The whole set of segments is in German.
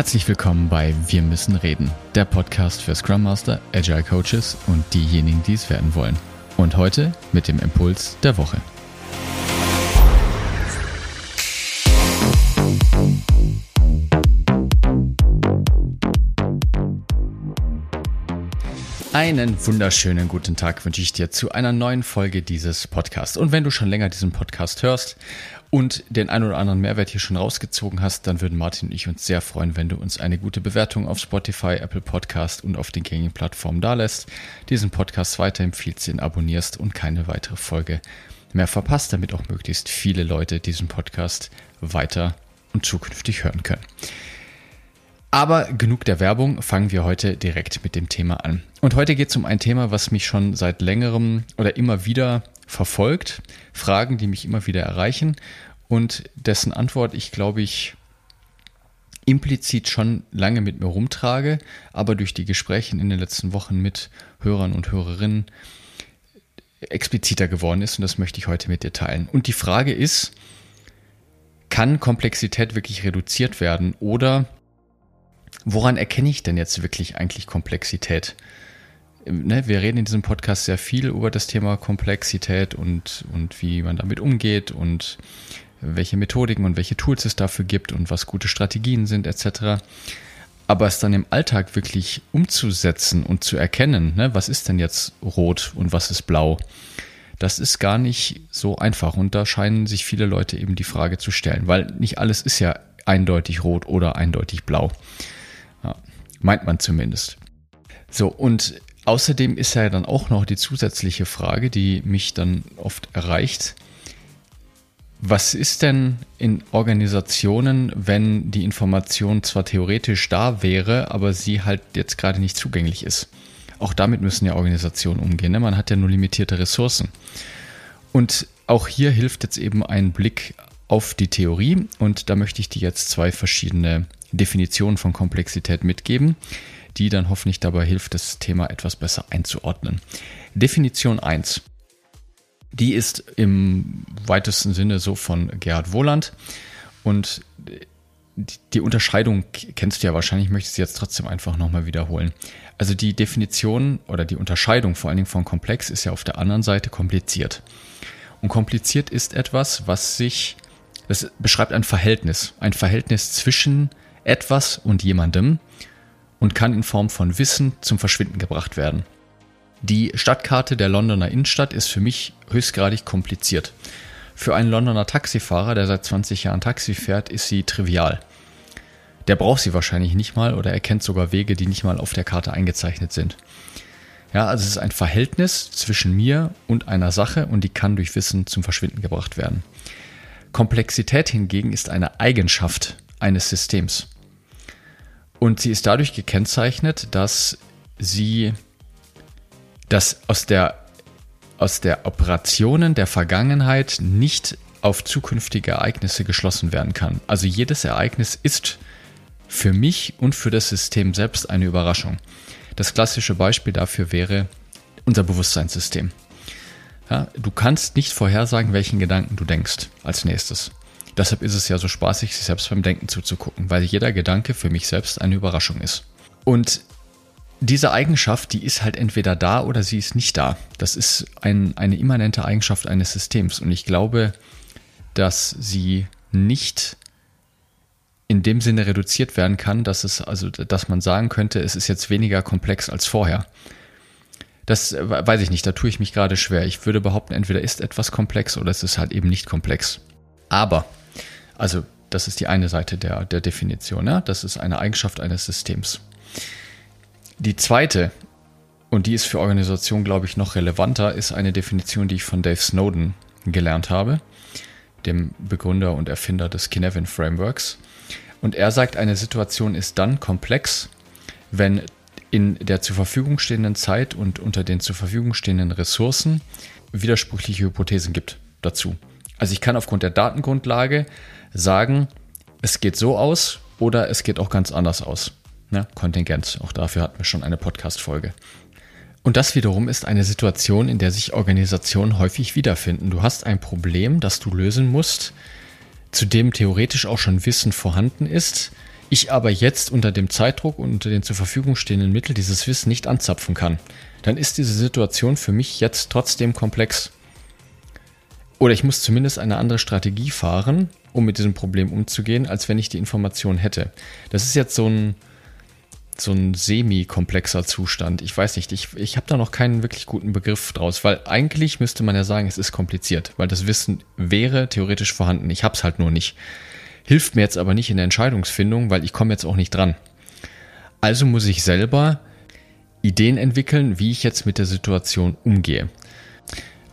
Herzlich willkommen bei Wir müssen reden, der Podcast für Scrum Master, Agile Coaches und diejenigen, die es werden wollen. Und heute mit dem Impuls der Woche. Einen wunderschönen guten Tag wünsche ich dir zu einer neuen Folge dieses Podcasts. Und wenn du schon länger diesen Podcast hörst und den ein oder anderen Mehrwert hier schon rausgezogen hast, dann würden Martin und ich uns sehr freuen, wenn du uns eine gute Bewertung auf Spotify, Apple Podcast und auf den gängigen Plattformen dalässt, diesen Podcast weiterempfiehlst, ihn abonnierst und keine weitere Folge mehr verpasst, damit auch möglichst viele Leute diesen Podcast weiter und zukünftig hören können. Aber genug der Werbung, fangen wir heute direkt mit dem Thema an. Und heute geht es um ein Thema, was mich schon seit längerem oder immer wieder verfolgt, Fragen, die mich immer wieder erreichen und dessen Antwort ich glaube ich implizit schon lange mit mir rumtrage, aber durch die Gespräche in den letzten Wochen mit Hörern und Hörerinnen expliziter geworden ist und das möchte ich heute mit dir teilen. Und die Frage ist, kann Komplexität wirklich reduziert werden oder woran erkenne ich denn jetzt wirklich eigentlich Komplexität? Ne, wir reden in diesem Podcast sehr viel über das Thema Komplexität und, und wie man damit umgeht und welche Methodiken und welche Tools es dafür gibt und was gute Strategien sind etc. Aber es dann im Alltag wirklich umzusetzen und zu erkennen, ne, was ist denn jetzt rot und was ist blau, das ist gar nicht so einfach. Und da scheinen sich viele Leute eben die Frage zu stellen, weil nicht alles ist ja eindeutig rot oder eindeutig blau. Meint man zumindest. So, und außerdem ist ja dann auch noch die zusätzliche Frage, die mich dann oft erreicht. Was ist denn in Organisationen, wenn die Information zwar theoretisch da wäre, aber sie halt jetzt gerade nicht zugänglich ist? Auch damit müssen ja Organisationen umgehen. Ne? Man hat ja nur limitierte Ressourcen. Und auch hier hilft jetzt eben ein Blick auf die Theorie und da möchte ich dir jetzt zwei verschiedene Definition von Komplexität mitgeben, die dann hoffentlich dabei hilft, das Thema etwas besser einzuordnen. Definition 1. Die ist im weitesten Sinne so von Gerhard Wohland und die Unterscheidung kennst du ja wahrscheinlich, ich möchte sie jetzt trotzdem einfach nochmal wiederholen. Also die Definition oder die Unterscheidung vor allen Dingen von komplex ist ja auf der anderen Seite kompliziert. Und kompliziert ist etwas, was sich, das beschreibt ein Verhältnis, ein Verhältnis zwischen etwas und jemandem und kann in Form von Wissen zum Verschwinden gebracht werden. Die Stadtkarte der Londoner Innenstadt ist für mich höchstgradig kompliziert. Für einen Londoner Taxifahrer, der seit 20 Jahren Taxi fährt, ist sie trivial. Der braucht sie wahrscheinlich nicht mal oder er kennt sogar Wege, die nicht mal auf der Karte eingezeichnet sind. Ja, also es ist ein Verhältnis zwischen mir und einer Sache und die kann durch Wissen zum Verschwinden gebracht werden. Komplexität hingegen ist eine Eigenschaft eines Systems. Und sie ist dadurch gekennzeichnet, dass sie dass aus der aus der Operationen der Vergangenheit nicht auf zukünftige Ereignisse geschlossen werden kann. Also jedes Ereignis ist für mich und für das System selbst eine Überraschung. Das klassische Beispiel dafür wäre unser Bewusstseinssystem. Ja, du kannst nicht vorhersagen, welchen Gedanken du denkst als nächstes. Deshalb ist es ja so spaßig, sich selbst beim Denken zuzugucken, weil jeder Gedanke für mich selbst eine Überraschung ist. Und diese Eigenschaft, die ist halt entweder da oder sie ist nicht da. Das ist ein, eine immanente Eigenschaft eines Systems. Und ich glaube, dass sie nicht in dem Sinne reduziert werden kann, dass es, also, dass man sagen könnte, es ist jetzt weniger komplex als vorher. Das weiß ich nicht, da tue ich mich gerade schwer. Ich würde behaupten, entweder ist etwas komplex oder es ist halt eben nicht komplex. Aber also das ist die eine Seite der, der Definition. Ja? Das ist eine Eigenschaft eines Systems. Die zweite, und die ist für Organisationen, glaube ich, noch relevanter, ist eine Definition, die ich von Dave Snowden gelernt habe, dem Begründer und Erfinder des Kinevin Frameworks. Und er sagt, eine Situation ist dann komplex, wenn in der zur Verfügung stehenden Zeit und unter den zur Verfügung stehenden Ressourcen widersprüchliche Hypothesen gibt dazu. Also ich kann aufgrund der Datengrundlage sagen, es geht so aus oder es geht auch ganz anders aus. Ja, Kontingent, auch dafür hatten wir schon eine Podcast-Folge. Und das wiederum ist eine Situation, in der sich Organisationen häufig wiederfinden. Du hast ein Problem, das du lösen musst, zu dem theoretisch auch schon Wissen vorhanden ist. ich aber jetzt unter dem Zeitdruck und unter den zur Verfügung stehenden Mitteln dieses Wissen nicht anzapfen kann, dann ist diese Situation für mich jetzt trotzdem komplex. Oder ich muss zumindest eine andere Strategie fahren, um mit diesem Problem umzugehen, als wenn ich die Information hätte. Das ist jetzt so ein, so ein semi-komplexer Zustand. Ich weiß nicht, ich, ich habe da noch keinen wirklich guten Begriff draus, weil eigentlich müsste man ja sagen, es ist kompliziert, weil das Wissen wäre theoretisch vorhanden. Ich habe es halt nur nicht. Hilft mir jetzt aber nicht in der Entscheidungsfindung, weil ich komme jetzt auch nicht dran. Also muss ich selber Ideen entwickeln, wie ich jetzt mit der Situation umgehe.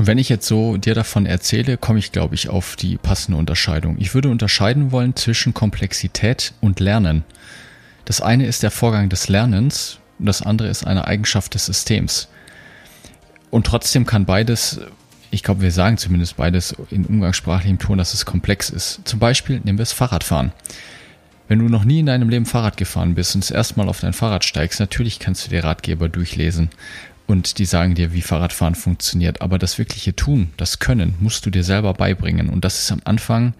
Und wenn ich jetzt so dir davon erzähle, komme ich, glaube ich, auf die passende Unterscheidung. Ich würde unterscheiden wollen zwischen Komplexität und Lernen. Das eine ist der Vorgang des Lernens und das andere ist eine Eigenschaft des Systems. Und trotzdem kann beides, ich glaube, wir sagen zumindest beides in umgangssprachlichem Ton, dass es komplex ist. Zum Beispiel nehmen wir das Fahrradfahren. Wenn du noch nie in deinem Leben Fahrrad gefahren bist und das erste Mal auf dein Fahrrad steigst, natürlich kannst du dir Ratgeber durchlesen und die sagen dir, wie Fahrradfahren funktioniert. Aber das wirkliche Tun, das Können, musst du dir selber beibringen. Und das ist am Anfang,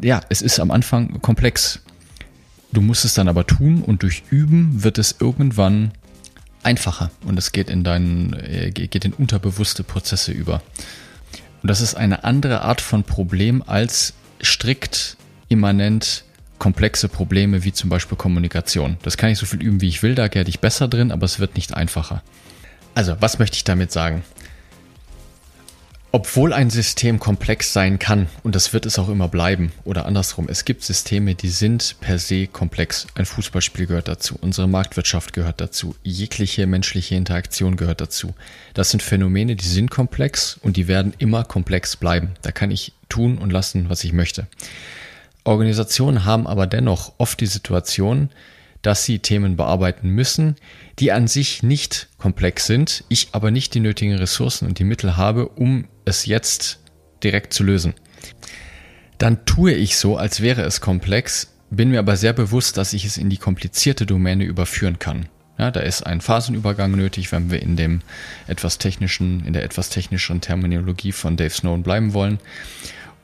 ja, es ist am Anfang komplex. Du musst es dann aber tun und durch Üben wird es irgendwann einfacher und es geht in deinen, äh, geht in unterbewusste Prozesse über. Und das ist eine andere Art von Problem als strikt immanent komplexe Probleme wie zum Beispiel Kommunikation. Das kann ich so viel üben, wie ich will, da werde ich besser drin, aber es wird nicht einfacher. Also, was möchte ich damit sagen? Obwohl ein System komplex sein kann, und das wird es auch immer bleiben, oder andersrum, es gibt Systeme, die sind per se komplex. Ein Fußballspiel gehört dazu, unsere Marktwirtschaft gehört dazu, jegliche menschliche Interaktion gehört dazu. Das sind Phänomene, die sind komplex und die werden immer komplex bleiben. Da kann ich tun und lassen, was ich möchte. Organisationen haben aber dennoch oft die Situation, dass sie Themen bearbeiten müssen, die an sich nicht komplex sind, ich aber nicht die nötigen Ressourcen und die Mittel habe, um es jetzt direkt zu lösen. Dann tue ich so, als wäre es komplex, bin mir aber sehr bewusst, dass ich es in die komplizierte Domäne überführen kann. Ja, da ist ein Phasenübergang nötig, wenn wir in dem etwas technischen, in der etwas technischeren Terminologie von Dave Snowden bleiben wollen.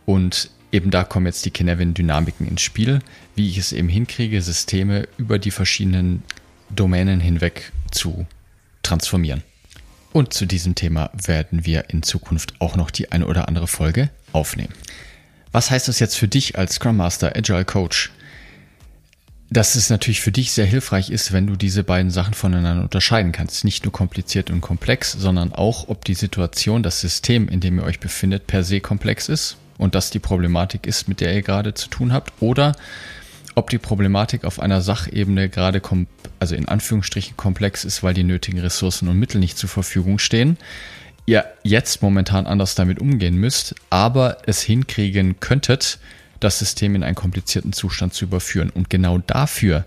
Und eben da kommen jetzt die Kinevin-Dynamiken ins Spiel, wie ich es eben hinkriege, Systeme über die verschiedenen Domänen hinweg zu transformieren. Und zu diesem Thema werden wir in Zukunft auch noch die eine oder andere Folge aufnehmen. Was heißt das jetzt für dich als Scrum Master, Agile Coach? Dass es natürlich für dich sehr hilfreich ist, wenn du diese beiden Sachen voneinander unterscheiden kannst. Nicht nur kompliziert und komplex, sondern auch, ob die Situation, das System, in dem ihr euch befindet, per se komplex ist und das die Problematik ist, mit der ihr gerade zu tun habt, oder ob die Problematik auf einer Sachebene gerade, also in Anführungsstrichen komplex ist, weil die nötigen Ressourcen und Mittel nicht zur Verfügung stehen, ihr jetzt momentan anders damit umgehen müsst, aber es hinkriegen könntet, das System in einen komplizierten Zustand zu überführen. Und genau dafür,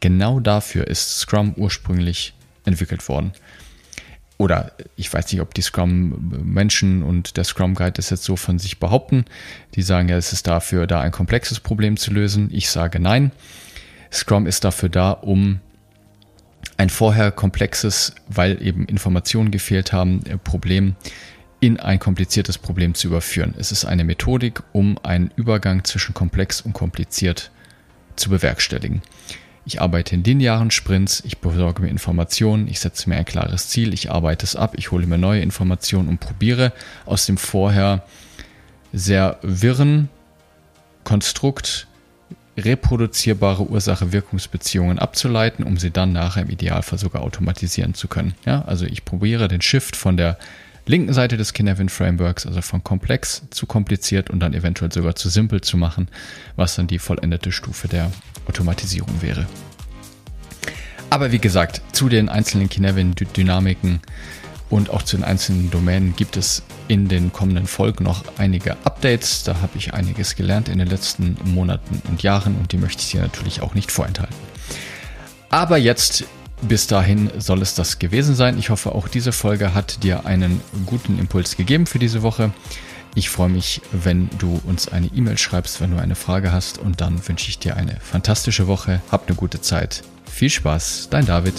genau dafür ist Scrum ursprünglich entwickelt worden oder ich weiß nicht, ob die Scrum-Menschen und der Scrum-Guide das jetzt so von sich behaupten. Die sagen ja, es ist dafür da, ein komplexes Problem zu lösen. Ich sage nein. Scrum ist dafür da, um ein vorher komplexes, weil eben Informationen gefehlt haben, äh, Problem in ein kompliziertes Problem zu überführen. Es ist eine Methodik, um einen Übergang zwischen komplex und kompliziert zu bewerkstelligen. Ich arbeite in linearen Sprints, ich besorge mir Informationen, ich setze mir ein klares Ziel, ich arbeite es ab, ich hole mir neue Informationen und probiere aus dem vorher sehr wirren Konstrukt reproduzierbare Ursache-Wirkungsbeziehungen abzuleiten, um sie dann nachher im Idealfall sogar automatisieren zu können. Ja, also ich probiere den Shift von der linken Seite des Kinevin Frameworks, also von komplex zu kompliziert und dann eventuell sogar zu simpel zu machen, was dann die vollendete Stufe der Automatisierung wäre. Aber wie gesagt, zu den einzelnen Kinevin-Dynamiken und auch zu den einzelnen Domänen gibt es in den kommenden Folgen noch einige Updates. Da habe ich einiges gelernt in den letzten Monaten und Jahren und die möchte ich dir natürlich auch nicht vorenthalten. Aber jetzt bis dahin soll es das gewesen sein. Ich hoffe, auch diese Folge hat dir einen guten Impuls gegeben für diese Woche. Ich freue mich, wenn du uns eine E-Mail schreibst, wenn du eine Frage hast. Und dann wünsche ich dir eine fantastische Woche. Hab eine gute Zeit. Viel Spaß, dein David.